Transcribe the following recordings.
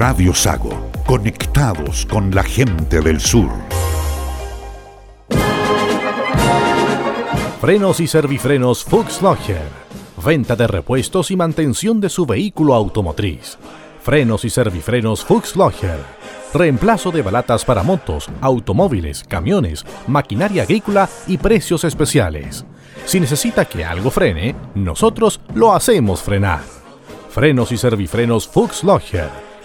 Radio Sago, conectados con la gente del sur. Frenos y servifrenos Fuchs Locher. Venta de repuestos y mantención de su vehículo automotriz. Frenos y servifrenos Fuchs Locher. Reemplazo de balatas para motos, automóviles, camiones, maquinaria agrícola y precios especiales. Si necesita que algo frene, nosotros lo hacemos frenar. Frenos y servifrenos Fuchs Locher.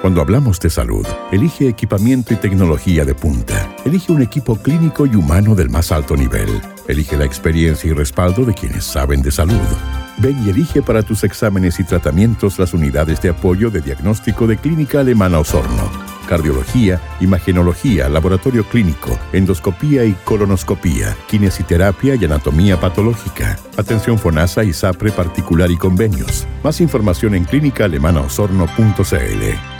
Cuando hablamos de salud, elige equipamiento y tecnología de punta. Elige un equipo clínico y humano del más alto nivel. Elige la experiencia y respaldo de quienes saben de salud. Ven y elige para tus exámenes y tratamientos las unidades de apoyo de diagnóstico de Clínica Alemana Osorno. Cardiología, imagenología, laboratorio clínico, endoscopía y colonoscopía, kinesiterapia y anatomía patológica. Atención FONASA y SAPRE particular y convenios. Más información en clínicaalemanaosorno.cl.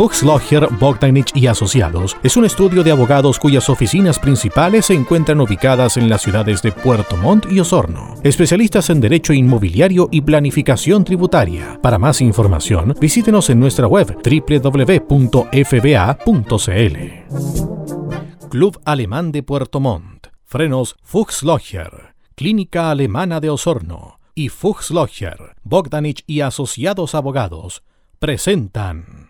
Fuchs Logger, Bogdanich y Asociados es un estudio de abogados cuyas oficinas principales se encuentran ubicadas en las ciudades de Puerto Montt y Osorno. Especialistas en derecho inmobiliario y planificación tributaria. Para más información, visítenos en nuestra web www.fba.cl. Club Alemán de Puerto Montt. Frenos Fuchs Logger. Clínica Alemana de Osorno. Y Fuchs Logger, Bogdanich y Asociados Abogados presentan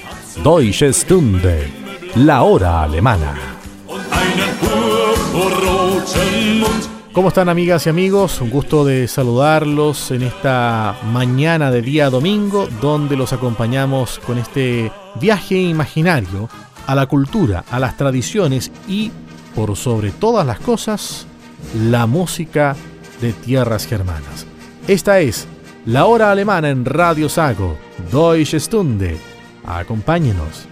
Deutsche Stunde, la hora alemana. ¿Cómo están amigas y amigos? Un gusto de saludarlos en esta mañana de día domingo donde los acompañamos con este viaje imaginario a la cultura, a las tradiciones y, por sobre todas las cosas, la música de tierras germanas. Esta es la hora alemana en Radio Sago, Deutsche Stunde, Acompáñenos.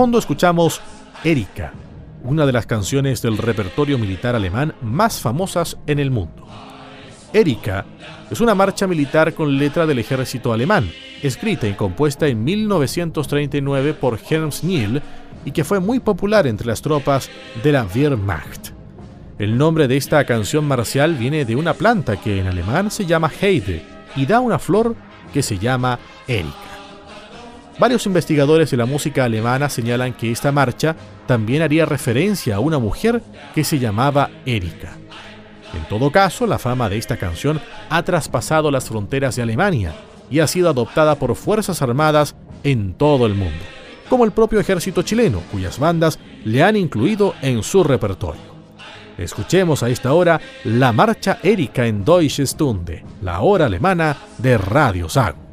Fondo escuchamos Erika, una de las canciones del repertorio militar alemán más famosas en el mundo. Erika es una marcha militar con letra del ejército alemán, escrita y compuesta en 1939 por Helms Niel y que fue muy popular entre las tropas de la Wehrmacht. El nombre de esta canción marcial viene de una planta que en alemán se llama Heide y da una flor que se llama Erika. Varios investigadores de la música alemana señalan que esta marcha también haría referencia a una mujer que se llamaba Erika. En todo caso, la fama de esta canción ha traspasado las fronteras de Alemania y ha sido adoptada por fuerzas armadas en todo el mundo, como el propio ejército chileno, cuyas bandas le han incluido en su repertorio. Escuchemos a esta hora la marcha Erika en Deutsche Stunde, la hora alemana de Radio Sago.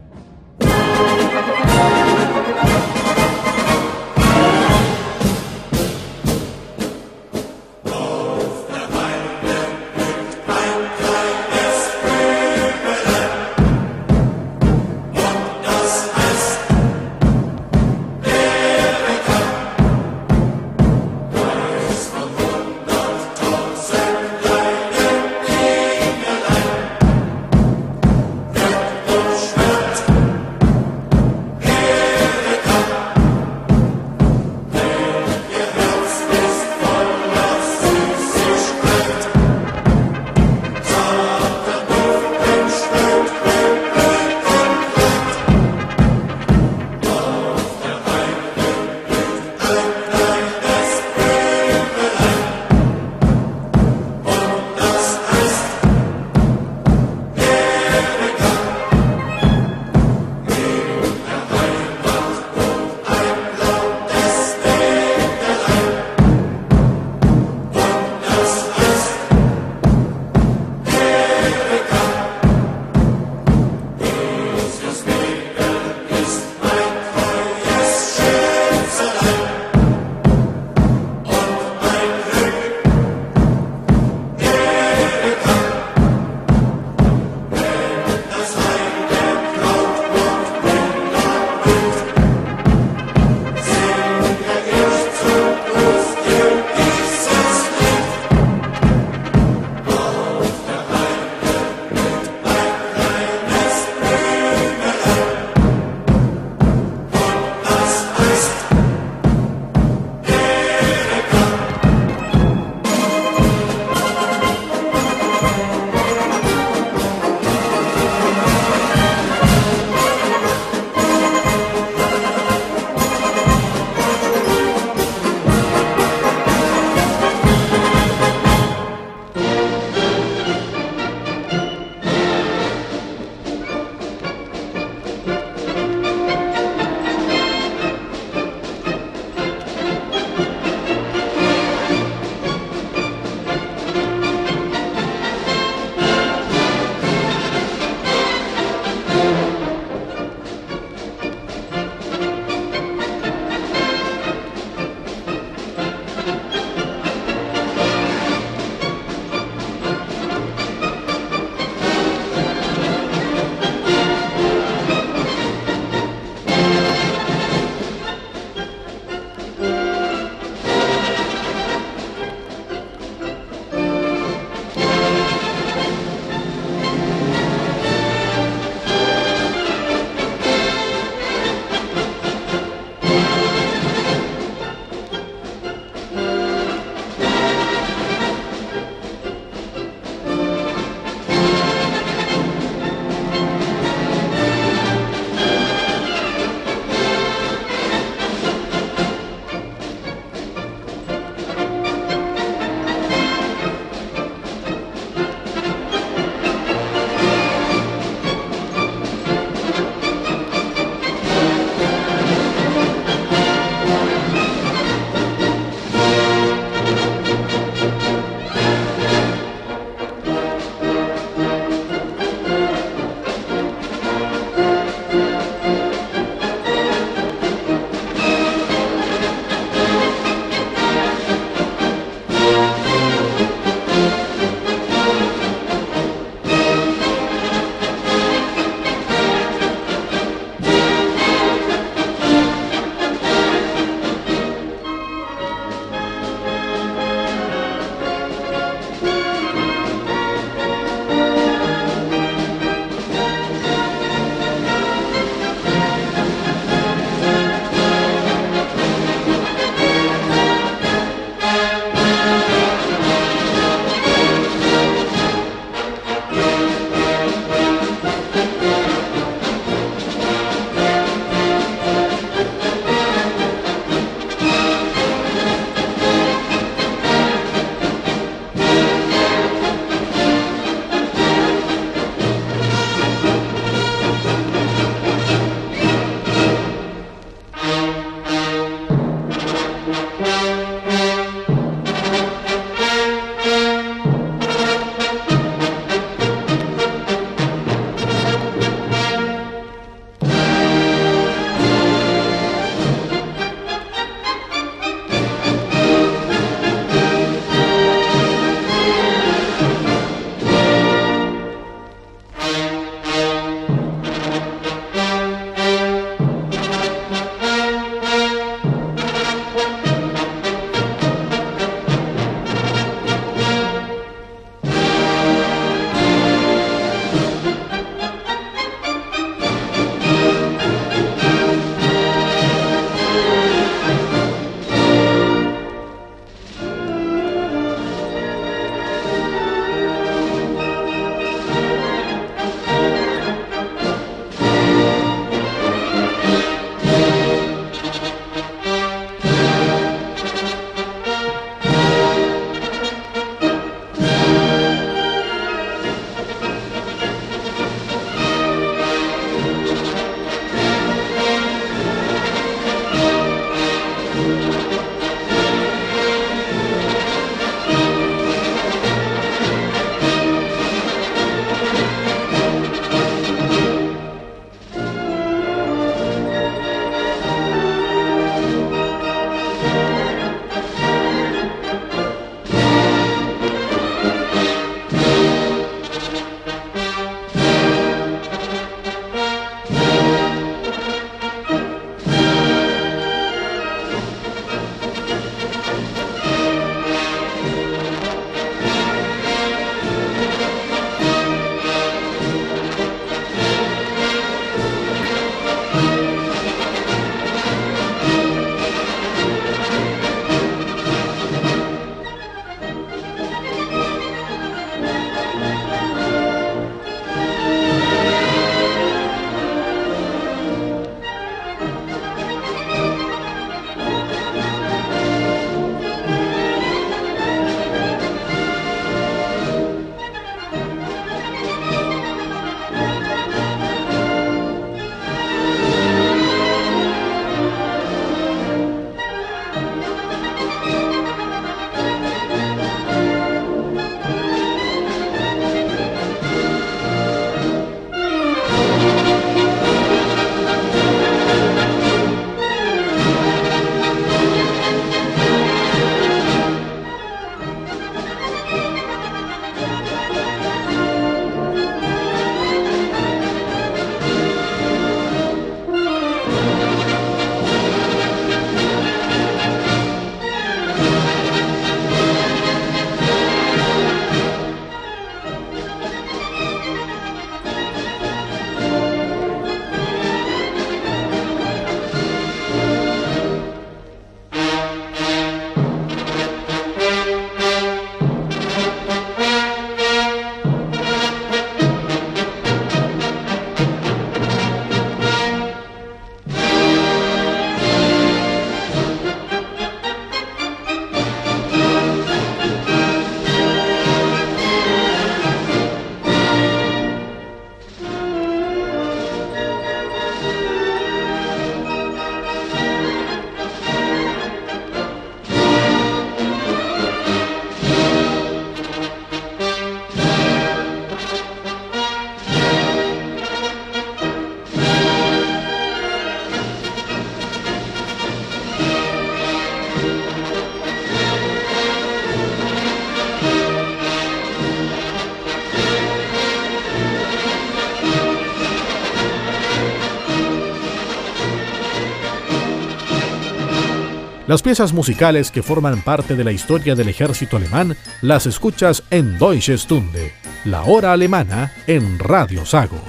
Las piezas musicales que forman parte de la historia del ejército alemán las escuchas en Deutsche Stunde, la hora alemana en Radio Sago.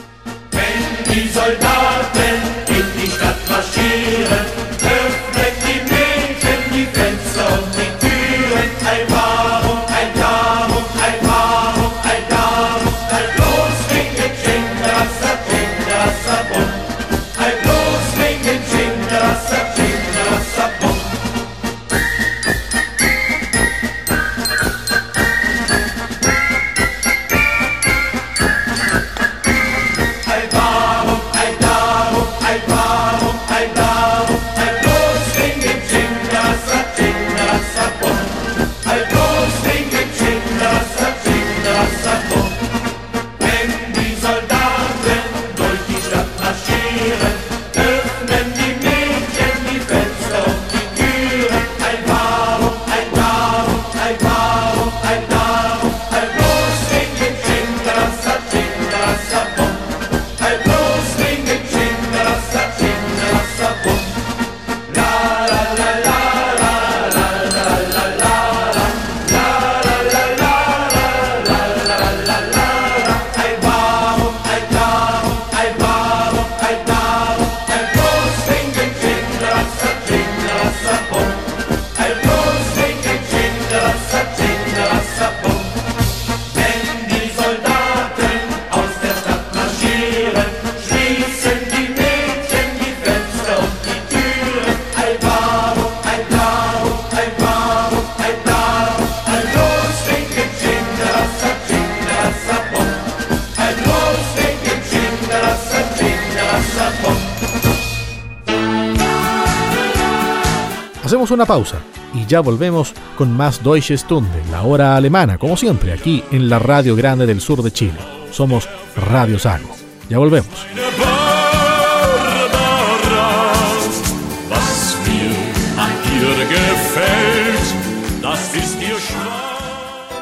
Una pausa y ya volvemos con más Deutsche Stunde, la hora alemana, como siempre, aquí en la Radio Grande del Sur de Chile. Somos Radio Sago. Ya volvemos.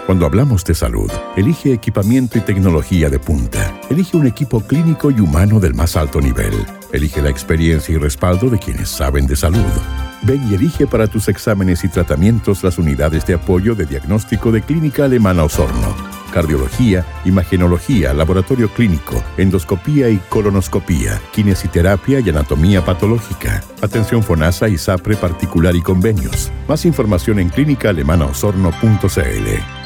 Cuando hablamos de salud, elige equipamiento y tecnología de punta. Elige un equipo clínico y humano del más alto nivel. Elige la experiencia y respaldo de quienes saben de salud. Ven y elige para tus exámenes y tratamientos las unidades de apoyo de diagnóstico de Clínica Alemana Osorno. Cardiología, imagenología, laboratorio clínico, endoscopía y colonoscopía, kinesiterapia y anatomía patológica, atención FONASA y SAPRE particular y convenios. Más información en clínicaalemanaosorno.cl.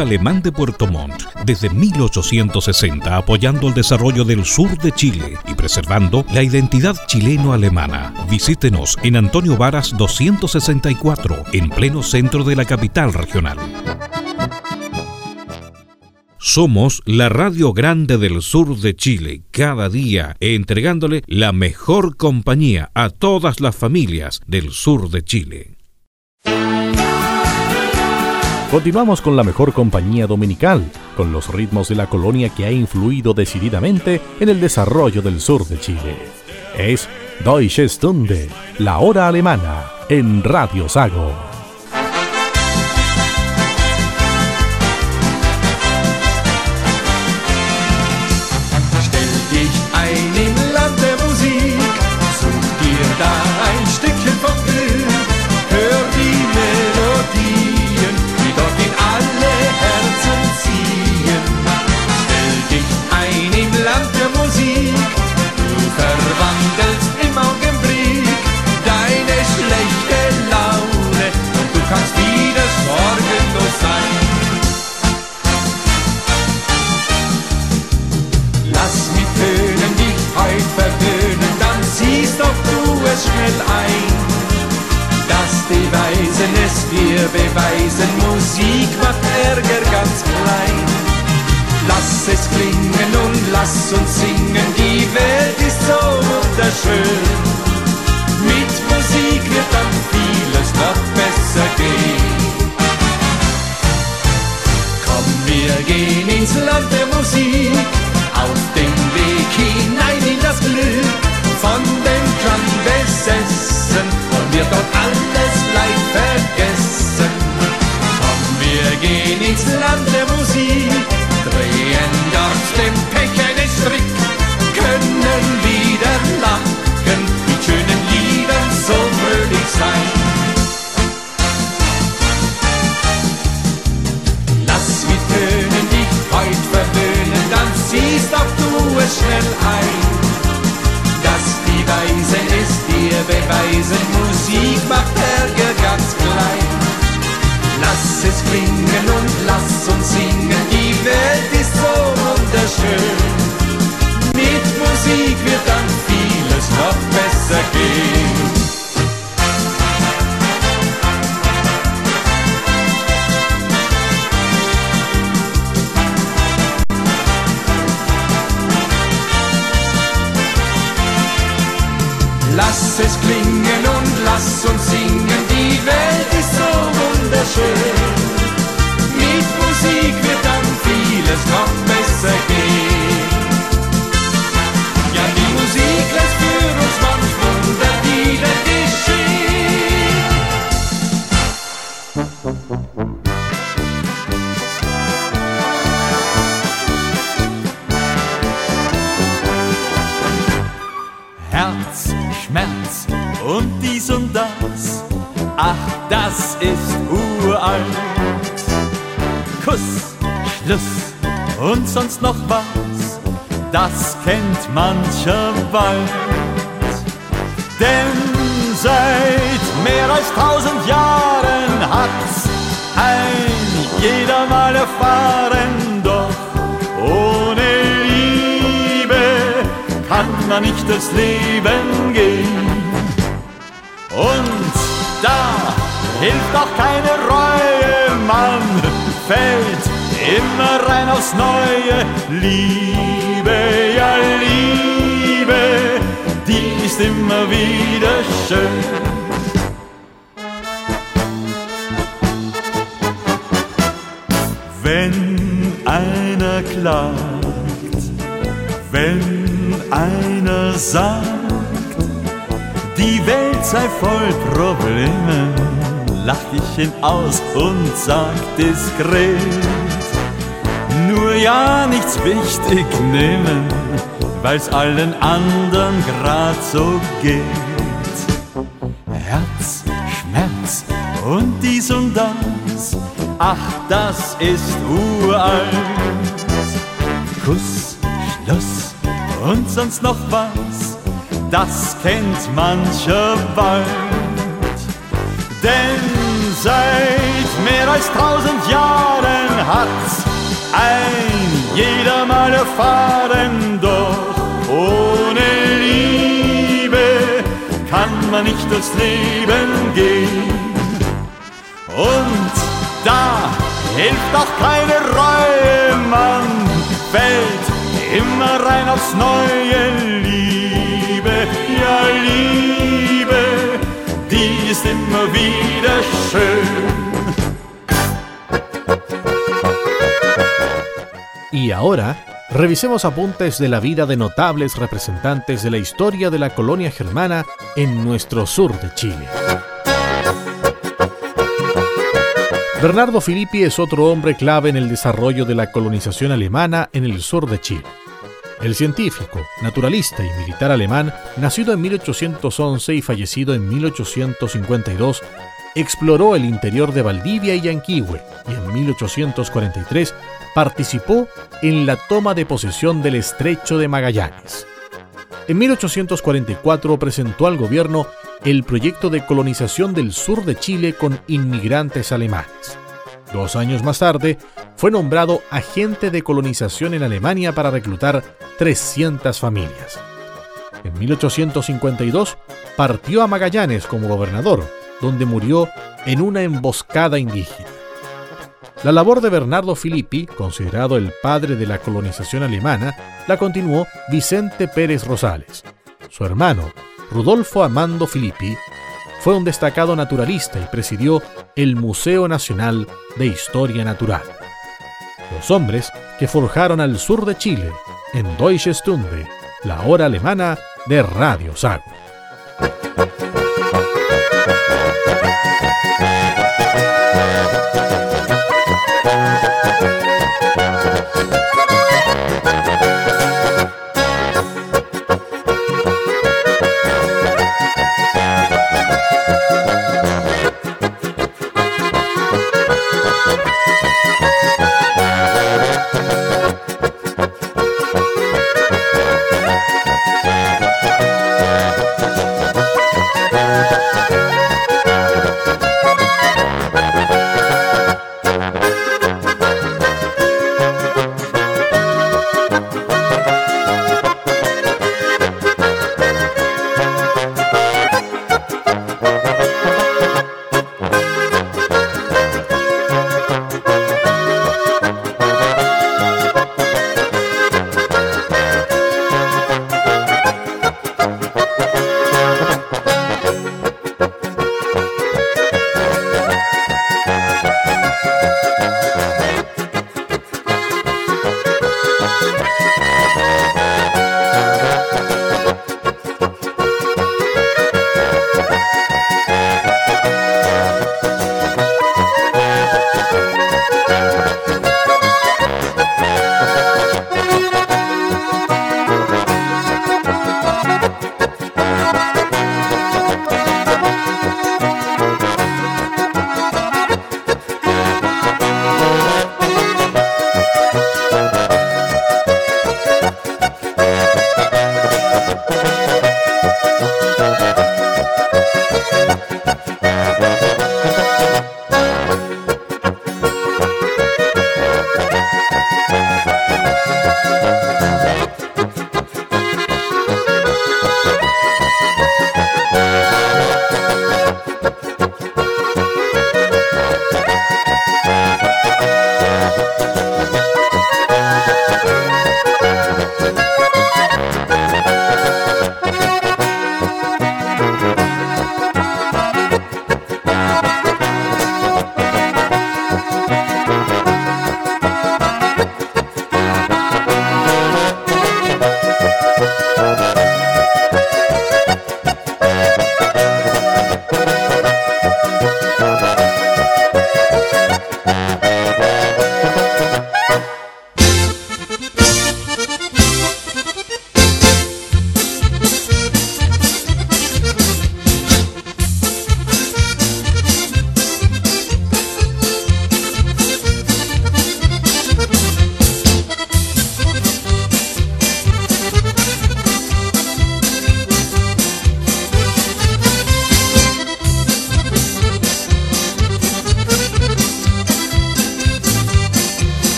Alemán de Puerto Montt, desde 1860 apoyando el desarrollo del sur de Chile y preservando la identidad chileno-alemana. Visítenos en Antonio Varas 264, en pleno centro de la capital regional. Somos la Radio Grande del Sur de Chile, cada día entregándole la mejor compañía a todas las familias del sur de Chile. Continuamos con la mejor compañía dominical, con los ritmos de la colonia que ha influido decididamente en el desarrollo del sur de Chile. Es Deutsche Stunde, la hora alemana, en Radio Sago. mir beweisen, Musik macht Ärger ganz klein. Lass es klingen und lass uns singen, die Welt ist so wunderschön. Mit Musik wird dann vieles noch besser gehen. Komm, wir gehen ins Land der Musik lass ist uralt. Kuss, Schluss und sonst noch was, das kennt mancher Wald. Denn seit mehr als tausend Jahren hat's ein jeder mal erfahren, doch ohne Liebe kann man nicht durchs Leben gehen. Und hilft auch keine Reue, man fällt immer rein aufs Neue. Liebe, ja Liebe, die ist immer wieder schön. Wenn einer klagt, wenn einer sagt, die Welt sei voll Probleme, lach ich ihn aus und sag diskret, nur ja nichts wichtig nehmen, weil's allen anderen grad so geht. Herz, Schmerz und dies und das, ach, das ist uralt. Kuss, Schluss und sonst noch was, das kennt mancher bald. Denn seit mehr als tausend Jahren hat's ein jeder mal erfahren, doch ohne Liebe kann man nicht durchs Leben gehen. Und da hilft auch keine Reue, man fällt immer rein aufs neue Liebe, Y ahora, revisemos apuntes de la vida de notables representantes de la historia de la colonia germana en nuestro sur de Chile. Bernardo Filippi es otro hombre clave en el desarrollo de la colonización alemana en el sur de Chile. El científico, naturalista y militar alemán, nacido en 1811 y fallecido en 1852, exploró el interior de Valdivia y Yanquihue y en 1843 participó en la toma de posesión del estrecho de Magallanes. En 1844 presentó al gobierno el proyecto de colonización del sur de Chile con inmigrantes alemanes. Dos años más tarde, fue nombrado agente de colonización en Alemania para reclutar 300 familias. En 1852 partió a Magallanes como gobernador, donde murió en una emboscada indígena. La labor de Bernardo Filippi, considerado el padre de la colonización alemana, la continuó Vicente Pérez Rosales. Su hermano, Rudolfo Amando Filippi, fue un destacado naturalista y presidió el Museo Nacional de Historia Natural. Los hombres que forjaron al sur de Chile en Deutsche Stunde, la hora alemana de Radio Sago.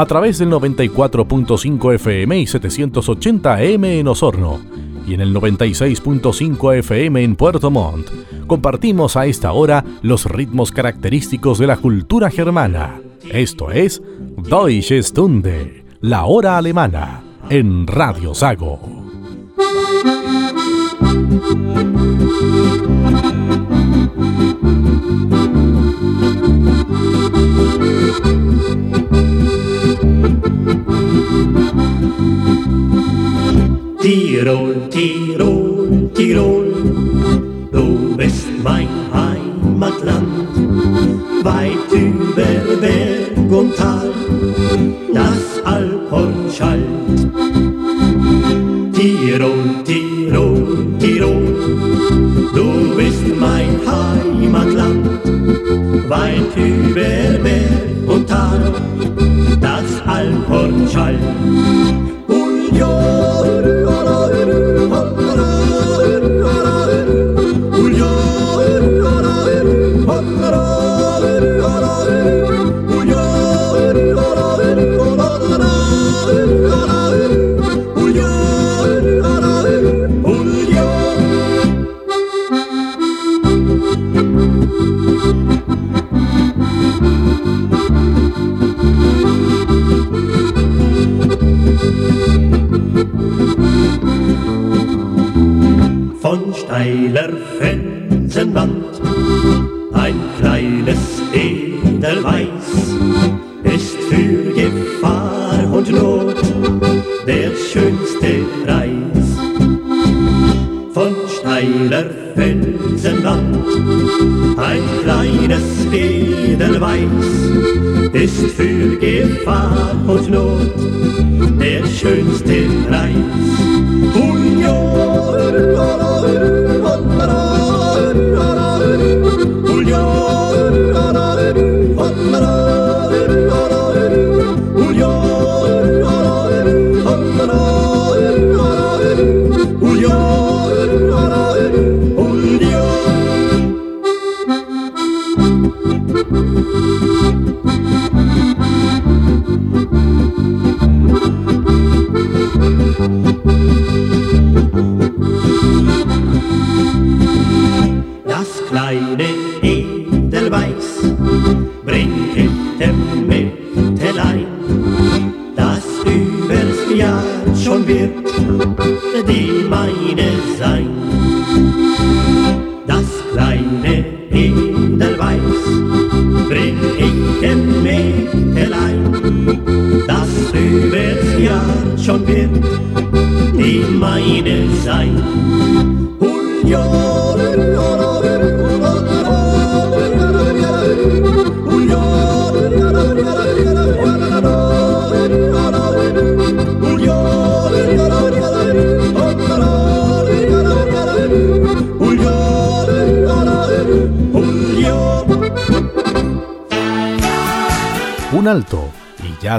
A través del 94.5 FM y 780 AM en Osorno y en el 96.5 FM en Puerto Montt. Compartimos a esta hora los ritmos característicos de la cultura germana. Esto es Deutsche Stunde, la hora alemana, en Radio Sago. Tirol, Tirol, du bist mein Heimatland, weit über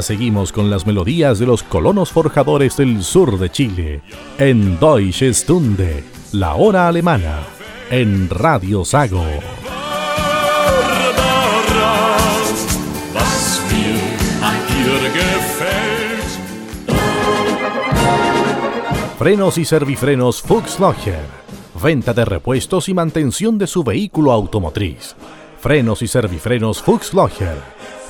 seguimos con las melodías de los colonos forjadores del sur de Chile en Deutsche Stunde, la hora alemana, en Radio Sago. Frenos y servifrenos Fuchs Logger. Venta de repuestos y mantención de su vehículo automotriz. Frenos y servifrenos Fuchs Logger.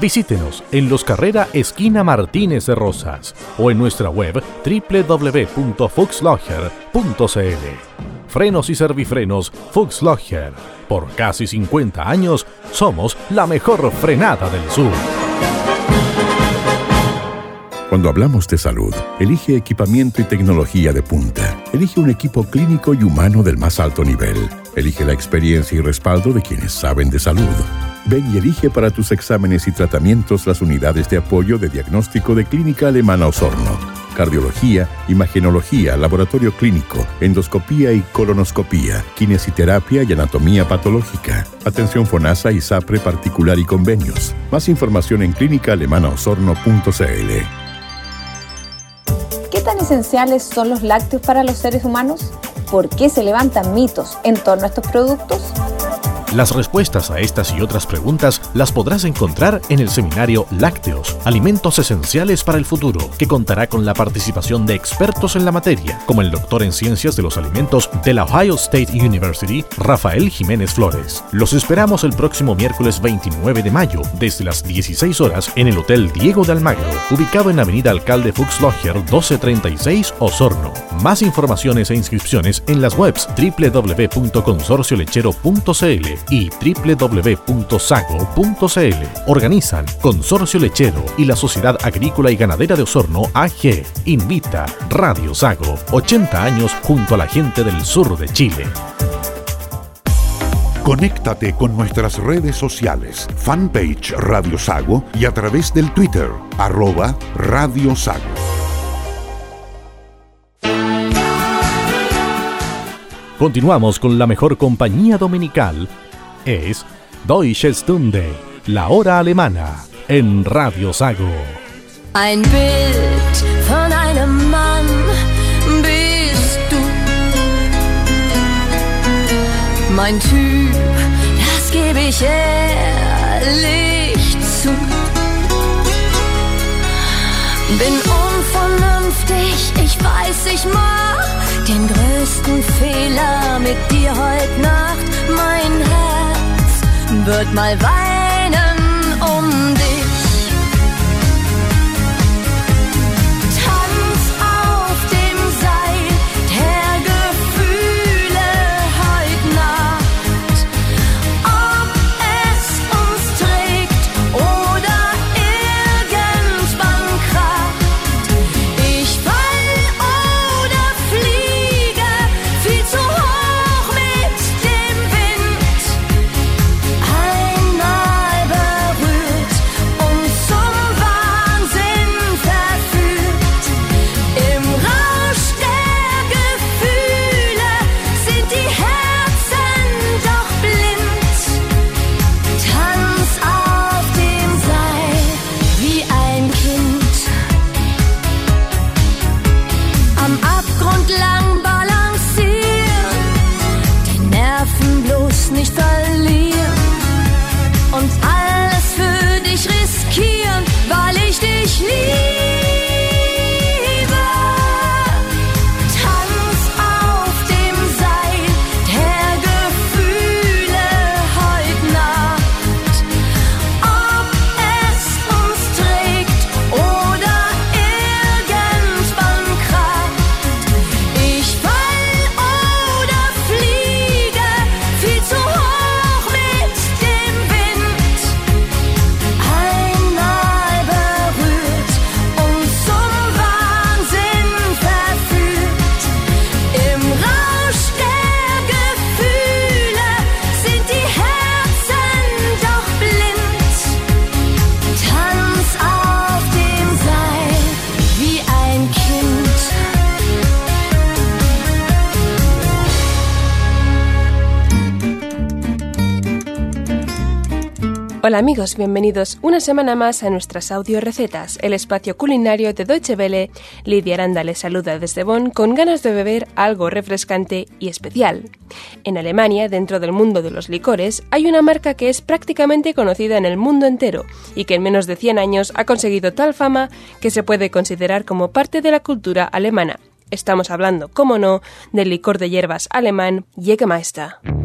Visítenos en Los Carrera Esquina Martínez de Rosas o en nuestra web www.fuxlogger.cl. Frenos y servifrenos Fuxlogger. Por casi 50 años somos la mejor frenada del sur. Cuando hablamos de salud, elige equipamiento y tecnología de punta. Elige un equipo clínico y humano del más alto nivel. Elige la experiencia y respaldo de quienes saben de salud. Ven y elige para tus exámenes y tratamientos las unidades de apoyo de diagnóstico de Clínica Alemana Osorno. cardiología, imagenología, laboratorio clínico, endoscopía y colonoscopía, kinesiterapia y anatomía patológica. Atención FONASA y SAPRE particular y convenios. Más información en clínicaalemanaosorno.cl. ¿Qué tan esenciales son los lácteos para los seres humanos? ¿Por qué se levantan mitos en torno a estos productos? Las respuestas a estas y otras preguntas las podrás encontrar en el seminario Lácteos, Alimentos Esenciales para el Futuro, que contará con la participación de expertos en la materia, como el doctor en Ciencias de los Alimentos de la Ohio State University, Rafael Jiménez Flores. Los esperamos el próximo miércoles 29 de mayo, desde las 16 horas, en el Hotel Diego de Almagro, ubicado en Avenida Alcalde Fuchs Logger 1236, Osorno. Más informaciones e inscripciones en las webs www.consorciolechero.cl y www.sago.cl. Organizan Consorcio Lechero y la Sociedad Agrícola y Ganadera de Osorno AG. Invita Radio Sago, 80 años junto a la gente del sur de Chile. Conéctate con nuestras redes sociales, fanpage Radio Sago y a través del Twitter, arroba Radio Sago. Continuamos con la mejor compañía dominical es Deutsche Stunde, la hora alemana, en Radio Sago. Ein Bild von einem Mann bist du. Mein Typ, das gebe ich ehrlich zu. Bin unvernünftig, ich weiß, ich mach den größten Fehler mit dir heute Nacht, mein Herz wird mal weinen Hola amigos, bienvenidos una semana más a nuestras audio recetas, el espacio culinario de Deutsche Welle. Lidia Aranda les saluda desde Bonn con ganas de beber algo refrescante y especial. En Alemania, dentro del mundo de los licores, hay una marca que es prácticamente conocida en el mundo entero y que en menos de 100 años ha conseguido tal fama que se puede considerar como parte de la cultura alemana. Estamos hablando, como no, del licor de hierbas alemán Jägermeister.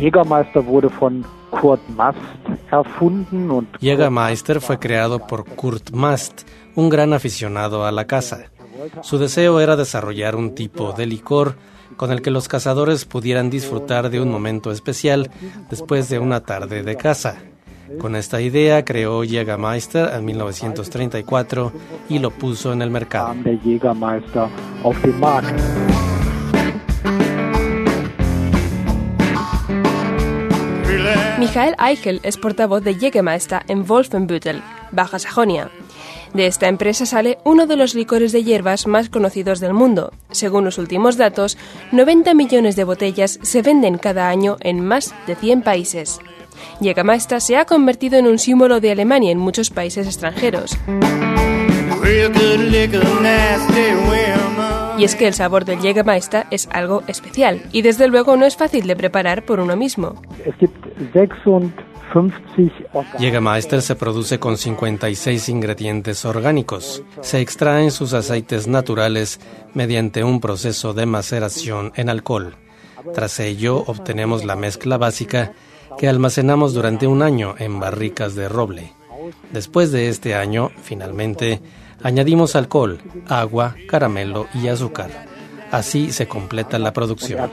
Jägermeister wurde von Kurt Mast erfunden und Jägermeister fue creado por Kurt Mast, un gran aficionado a la caza. Su deseo era desarrollar un tipo de licor con el que los cazadores pudieran disfrutar de un momento especial después de una tarde de caza. Con esta idea creó Jägermeister en 1934 y lo puso en el mercado. Michael Eichel es portavoz de Jägermeister en Wolfenbüttel, Baja Sajonia. De esta empresa sale uno de los licores de hierbas más conocidos del mundo. Según los últimos datos, 90 millones de botellas se venden cada año en más de 100 países. Jägermeister se ha convertido en un símbolo de Alemania en muchos países extranjeros. Y es que el sabor del Jägermeister es algo especial y desde luego no es fácil de preparar por uno mismo. Es gibt 56 Jägermeister se produce con 56 ingredientes orgánicos. Se extraen sus aceites naturales mediante un proceso de maceración en alcohol. Tras ello obtenemos la mezcla básica que almacenamos durante un año en barricas de roble. Después de este año, finalmente, añadimos alcohol, agua, caramelo y azúcar. Así se completa la producción.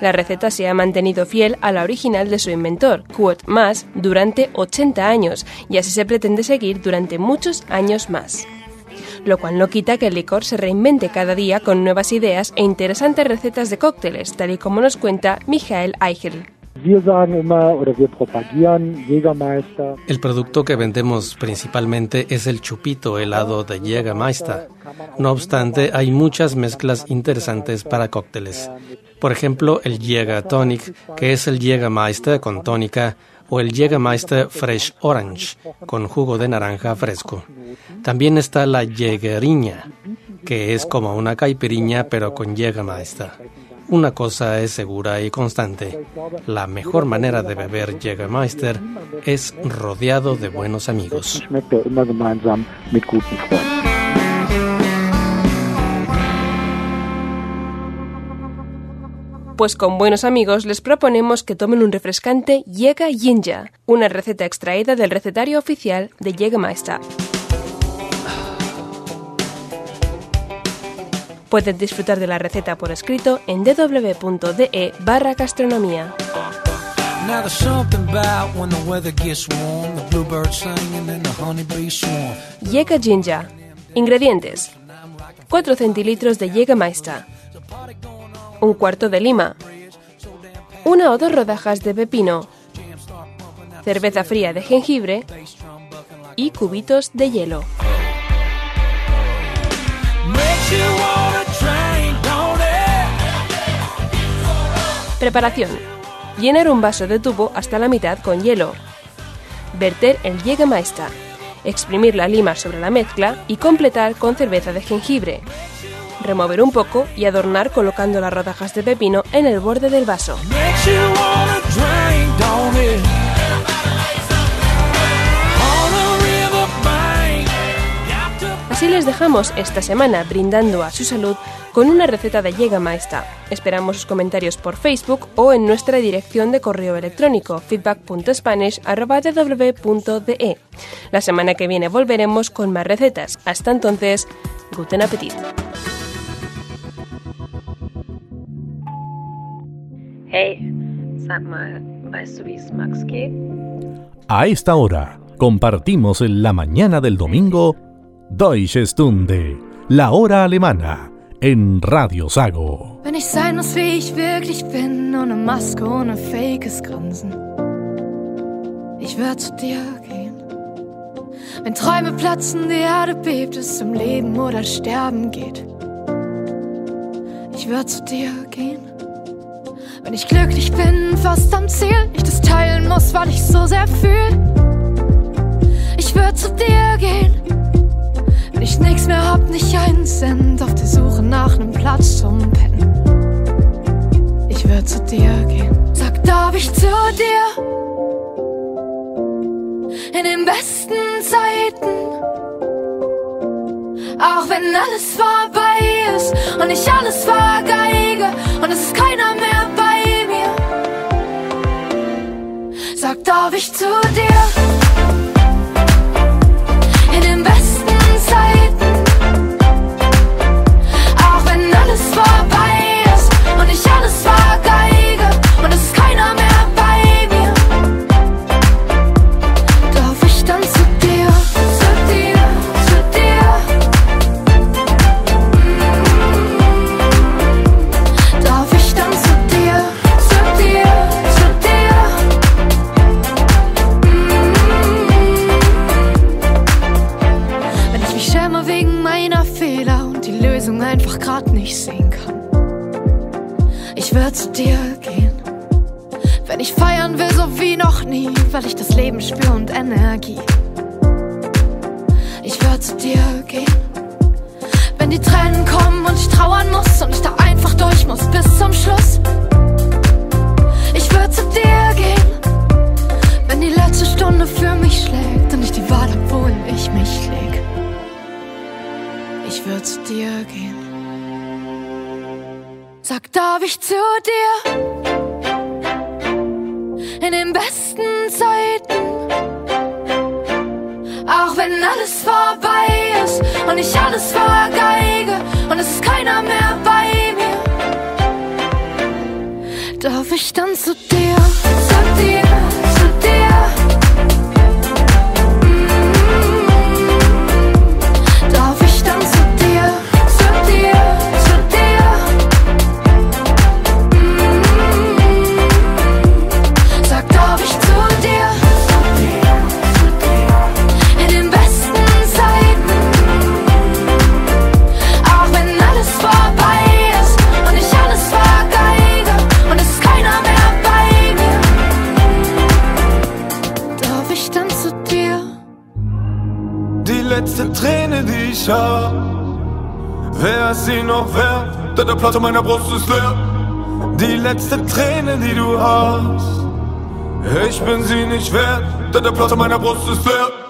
La receta se ha mantenido fiel a la original de su inventor, Kurt Maas, durante 80 años y así se pretende seguir durante muchos años más. Lo cual no quita que el licor se reinvente cada día con nuevas ideas e interesantes recetas de cócteles, tal y como nos cuenta Michael Eichel. El producto que vendemos principalmente es el chupito helado de Jägermeister. No obstante, hay muchas mezclas interesantes para cócteles. Por ejemplo, el Jäger Tonic, que es el Jägermeister con tónica, o el Jägermeister Fresh Orange, con jugo de naranja fresco. También está la Jägeriña, que es como una caipiriña pero con Jägermeister. Una cosa es segura y constante. La mejor manera de beber Jägermeister es rodeado de buenos amigos. Pues con buenos amigos les proponemos que tomen un refrescante Jäger Jinja, una receta extraída del recetario oficial de Jägermeister. Pueden disfrutar de la receta por escrito en www.de barra gastronomía. Now there's something about when the weather gets warm, the bluebirds singing and the honeybees swarm. Jäger Jinja. Ingredientes. 4 centilitros de Jägermeister. Un cuarto de lima. Una o dos rodajas de pepino. Cerveza fría de jengibre. Y cubitos de hielo. Preparación. Llenar un vaso de tubo hasta la mitad con hielo. Verter el Jägermeister. Exprimir la lima sobre la mezcla y completar con cerveza de jengibre. Remover un poco y adornar colocando las rodajas de pepino en el borde del vaso. Así les dejamos esta semana brindando a su salud con una receta de Jägermeister. Esperamos sus comentarios por Facebook o en nuestra dirección de correo electrónico feedback.spanish.ww.de. La semana que viene volveremos con más recetas. Hasta entonces, guten Appetit. Hey, sag mal, weißt du, wie es Max geht? A esta hora, compartimos en la mañana del domingo Deutsche Stunde, la hora alemana, en Radio Sago. Wenn ich sein muss, wie ich wirklich bin, ohne Maske, ohne fakes Grinsen. Ich werde zu dir gehen. Wenn Träume platzen, die Erde bebt, es um Leben oder Sterben geht. Ich werde zu dir gehen. Wenn ich glücklich bin, fast am Ziel, ich das teilen muss, weil ich so sehr fühl. Ich würde zu dir gehen. Wenn ich nix mehr hab, nicht einen Cent auf der Suche nach nem Platz zum Pennen. Ich würde zu dir gehen. Sag, darf ich zu dir? In den besten Zeiten. Auch wenn alles vorbei ist und ich alles vergeige und es ist keiner mehr bei mir. Sag, darf ich zu dir? Wer ist sie noch wert? Denn der Platz in meiner Brust ist leer. Die letzte Träne, die du hast, ich bin sie nicht wert, denn der Platz in meiner Brust ist leer.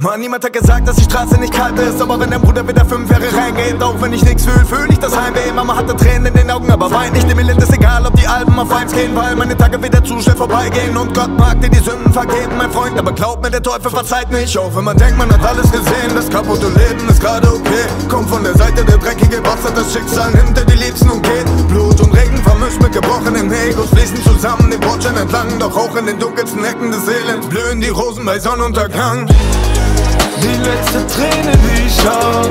Mann, niemand hat gesagt, dass die Straße nicht kalt ist. Aber wenn dein Bruder wieder fünf Jahre reingeht, auch wenn ich nichts fühl, fühl ich das Heimweh. Mama hatte Tränen in den Augen, aber weint nicht. Dem Elend ist egal, ob die Alben auf eins gehen, weil meine Tage wieder zu schnell vorbeigehen. Und Gott mag dir die Sünden vergeben, mein Freund. Aber glaub mir, der Teufel verzeiht nicht. Auch wenn man denkt, man hat alles gesehen. Das kaputte Leben ist gerade okay. Kommt von der Seite der dreckige Bastard, das Schicksal nimmt er die Liebsten und geht. Blut und Regen vermischt mit gebrochenen Egos fließen zusammen den Bordstein entlang. Doch auch in den dunkelsten Ecken des Elends blühen die Rosen bei Sonnenuntergang. Die letzte Träne, die ich hab,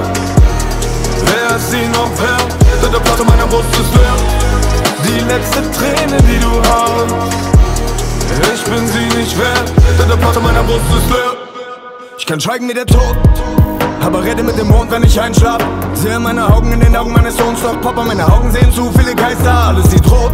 wer ist sie noch wert? Denn der Platz in meiner Brust ist leer. Die letzte Träne, die du hast, ich bin sie nicht wert, denn der Platz in meiner Brust ist leer. Ich kann schweigen wie der Tod, aber rede mit dem Mond, wenn ich einschlaf. Sehe meine Augen in den Augen meines Sohns, doch Papa, meine Augen sehen zu viele Geister, alles sieht rot.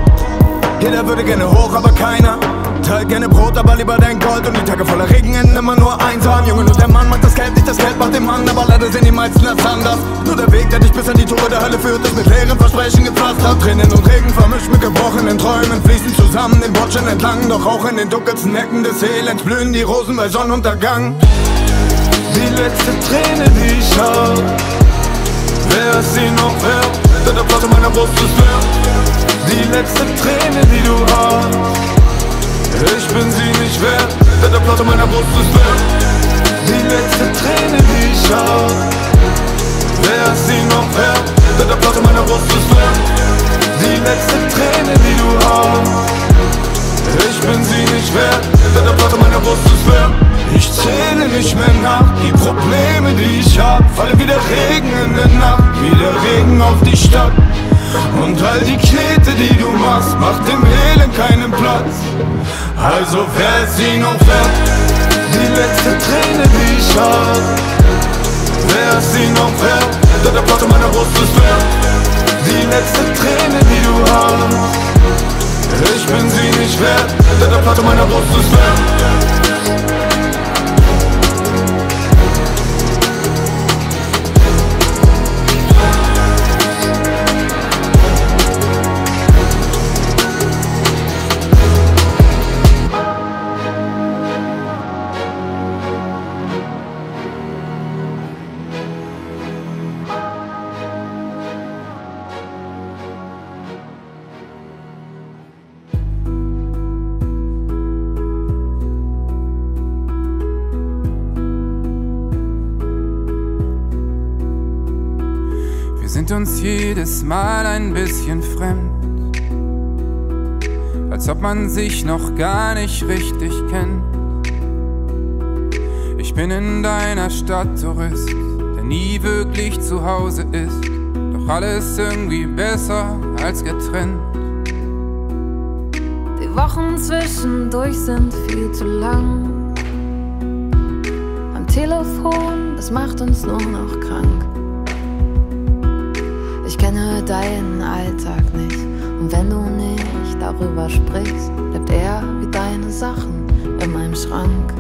Jeder würde gerne hoch, aber keiner. Teilt gerne Brot, aber lieber dein Gold. Und die Tage voller Regen enden immer nur einsam. Junge, nur der Mann macht das Geld, nicht das Geld macht den Mann. Aber leider sehen die meisten das anders. Nur der Weg, der dich bis an die Tore der Hölle führt, ist mit leeren Versprechen gepflastert. Tränen und Regen vermischt mit gebrochenen Träumen, fließen zusammen den Bordstein entlang. Doch auch in den dunkelsten Ecken des Elends blühen die Rosen bei Sonnenuntergang. Die letzte Träne, die ich hab, wer ist sie noch wert? Denn der Platz in meiner Brust ist leer. Die letzte Träne, die du hast, ich bin sie nicht wert, denn der Platz in meiner Brust ist leer. Die letzte Träne, die ich hab, wer ist sie noch wert? Denn der Platz in meiner Brust ist leer. Die letzte Träne, die du hast, ich bin sie nicht wert, denn der Platz in meiner Brust ist leer. Ich zähle nicht mehr nach, die Probleme, die ich hab, fallen wie der Regen in der Nacht, wie der Regen auf die Stadt. Und all die Knete, die du machst, macht dem Platz. Also wer ist sie noch wert? Die letzte Träne, die ich hab, ist sie noch wert? Denn der Platz in meiner Brust ist leer. Die letzte Träne, die du hast, ich bin sie nicht wert, denn der Platz in meiner Brust ist leer. Jedes Mal ein bisschen fremd, als ob man sich noch gar nicht richtig kennt. Ich bin in deiner Stadt Tourist, der nie wirklich zu Hause ist, doch alles irgendwie besser als getrennt. Die Wochen zwischendurch sind viel zu lang. Am Telefon, das macht uns nur noch krank. Deinen Alltag nicht. Und wenn du nicht darüber sprichst, bleibt er wie deine Sachen in meinem Schrank.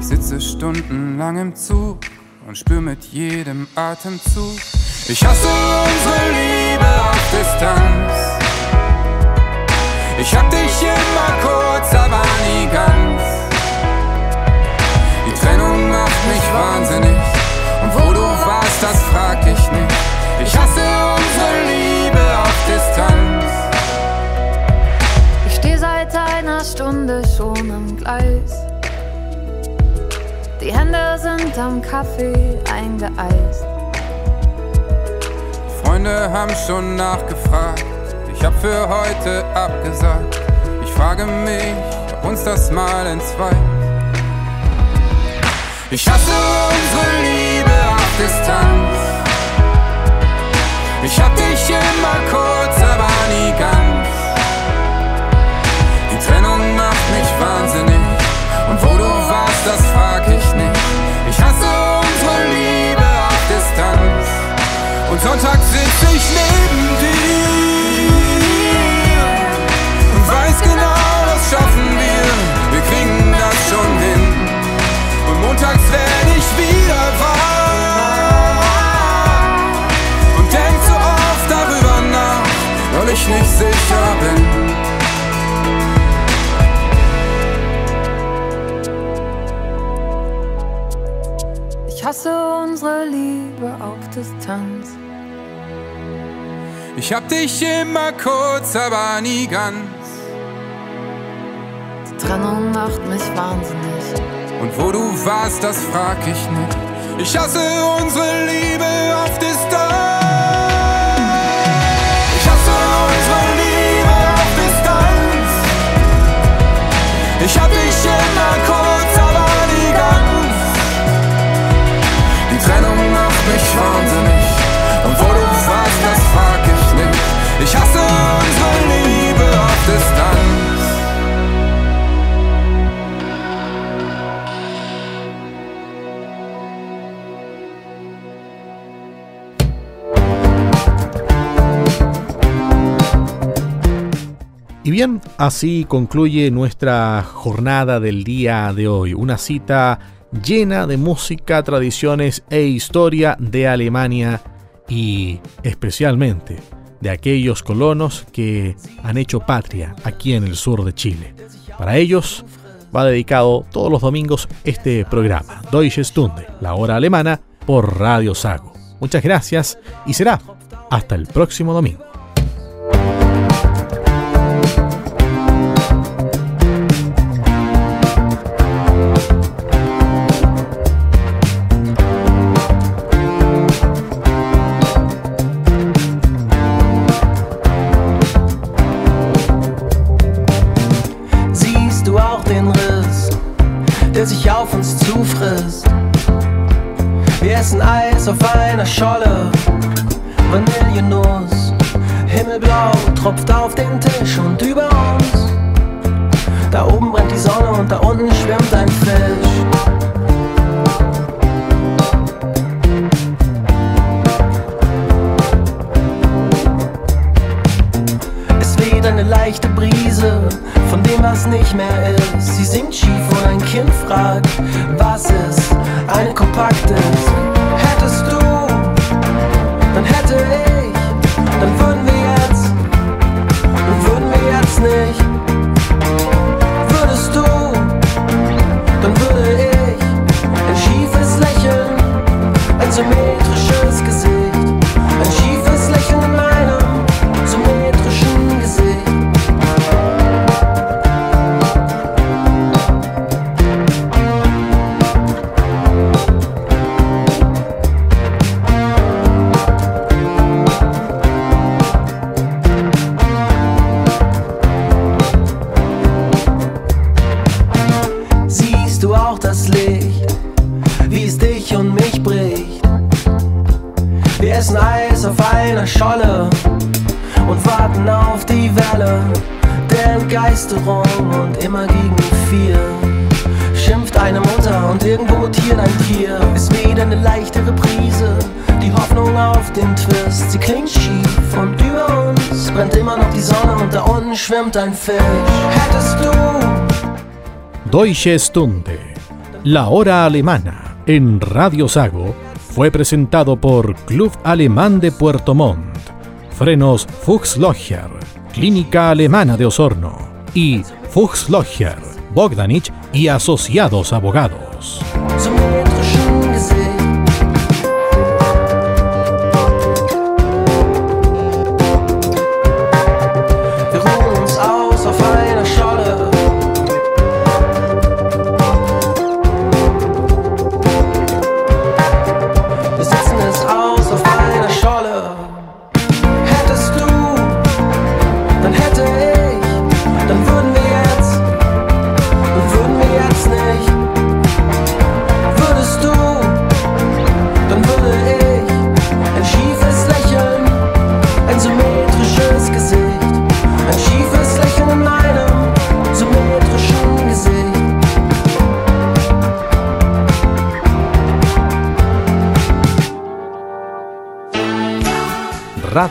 Ich sitze stundenlang im Zug und spür mit jedem Atemzug. Ich hasse unsere Liebe auf Distanz. Ich hab dich immer kurz, aber nie ganz. Die Trennung macht mich wahnsinnig. Und wo du warst, das frag ich nicht. Ich hasse unsere Liebe auf Distanz. Ich steh seit einer Stunde schon am Gleis. Die Hände sind am Kaffee eingeeist. Freunde haben schon nachgefragt. Ich hab für heute abgesagt. Ich frage mich, ob uns das mal entzweit. Ich hasse unsere Liebe auf Distanz. Ich hab dich immer kurz, aber nie ganz. Die Trennung macht mich wahnsinnig. Und wo du warst, das frag ich nicht. Ich hasse unsere Liebe auf Distanz. Und Sonntag sitz ich neben dir weil ich nicht sicher bin. Ich hasse unsere Liebe auf Distanz. Ich hab dich immer kurz, aber nie ganz. Die Trennung macht mich wahnsinnig. Und wo du warst, das frag ich nicht. Ich hasse unsere Liebe auf Distanz. Ich hab dich in der Kopf. Y bien, así concluye nuestra jornada del día de hoy. Una cita llena de música, tradiciones e historia de Alemania y especialmente de aquellos colonos que han hecho patria aquí en el sur de Chile. Para ellos va dedicado todos los domingos este programa, Deutsche Stunde, la hora alemana, por Radio Sago. Muchas gracias y será hasta el próximo domingo. Wir essen Eis auf einer Scholle und warten auf die Welle der Entgeisterung und immer gegen vier schimpft deine Mutter und irgendwo mutiert ein Tier. Ist wieder eine leichte Reprise, die Hoffnung auf den Twist. Sie klingt schief und über uns brennt immer noch die Sonne und da unten schwimmt ein Fisch. Hättest du Deutsche Stunde, la hora alemana, en Radio Sago, fue presentado por Club Alemán de Puerto Montt, Frenos Fuchslocher, Clínica Alemana de Osorno y Fuchslocher, Bogdanich y Asociados Abogados.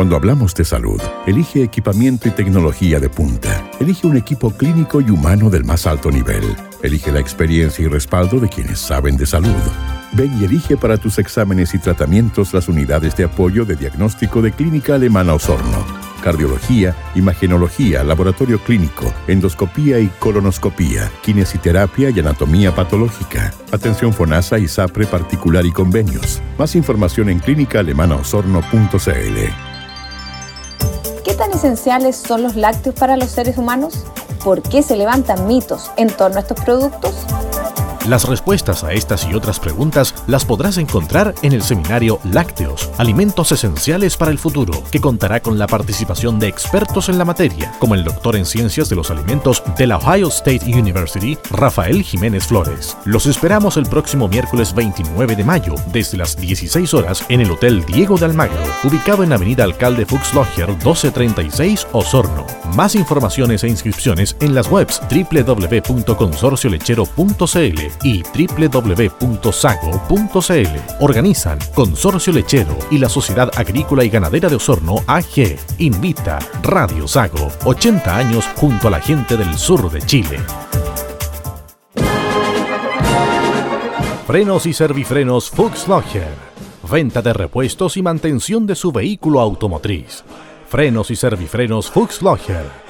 Cuando hablamos de salud, elige equipamiento y tecnología de punta. Elige un equipo clínico y humano del más alto nivel. Elige la experiencia y respaldo de quienes saben de salud. Ven y elige para tus exámenes y tratamientos las unidades de apoyo de diagnóstico de Clínica Alemana Osorno. Cardiología, imagenología, laboratorio clínico, endoscopía y colonoscopía, kinesiterapia y anatomía patológica. Atención FONASA y SAPRE particular y convenios. Más información en clínicaalemanaosorno.cl. ¿Qué tan esenciales son los lácteos para los seres humanos? ¿Por qué se levantan mitos en torno a estos productos? Las respuestas a estas y otras preguntas las podrás encontrar en el seminario Lácteos, Alimentos Esenciales para el Futuro, que contará con la participación de expertos en la materia, como el doctor en Ciencias de los Alimentos de la Ohio State University, Rafael Jiménez Flores. Los esperamos el próximo miércoles 29 de mayo, desde las 16 horas, en el Hotel Diego de Almagro, ubicado en Avenida Alcalde Fuchslocher 1236 Osorno. Más informaciones e inscripciones en las webs www.consorciolechero.cl y www.sago.cl. Organizan Consorcio Lechero y la Sociedad Agrícola y Ganadera de Osorno AG. Invita Radio Sago, 80 años junto a la gente del sur de Chile. Frenos y servifrenos Fuchslocher. Venta de repuestos y mantención de su vehículo automotriz. Frenos y servifrenos Fuchslocher.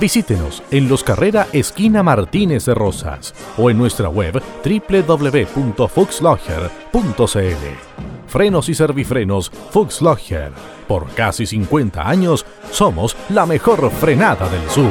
Visítenos en Los Carrera Esquina Martínez de Rosas o en nuestra web www.fuxlocher.cl. Frenos y servifrenos Fuxlocher. Por casi 50 años somos la mejor frenada del sur.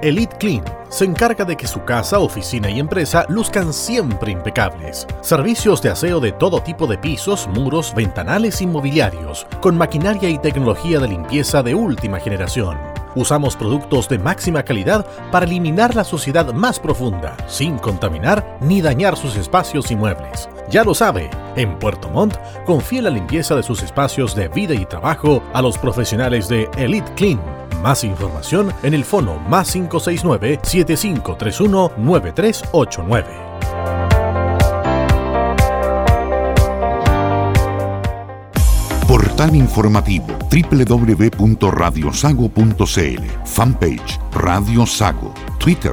Elite Clean, se encarga de que su casa, oficina y empresa luzcan siempre impecables. Servicios de aseo de todo tipo de pisos, muros, ventanales y mobiliarios, con maquinaria y tecnología de limpieza de última generación. Usamos productos de máxima calidad para eliminar la suciedad más profunda, sin contaminar ni dañar sus espacios y muebles. Ya lo sabe, en Puerto Montt confía la limpieza de sus espacios de vida y trabajo a los profesionales de Elite Clean. Más información en el fono más 569-7531-9389. Portal informativo www.radiosago.cl Fanpage Radio Sago Twitter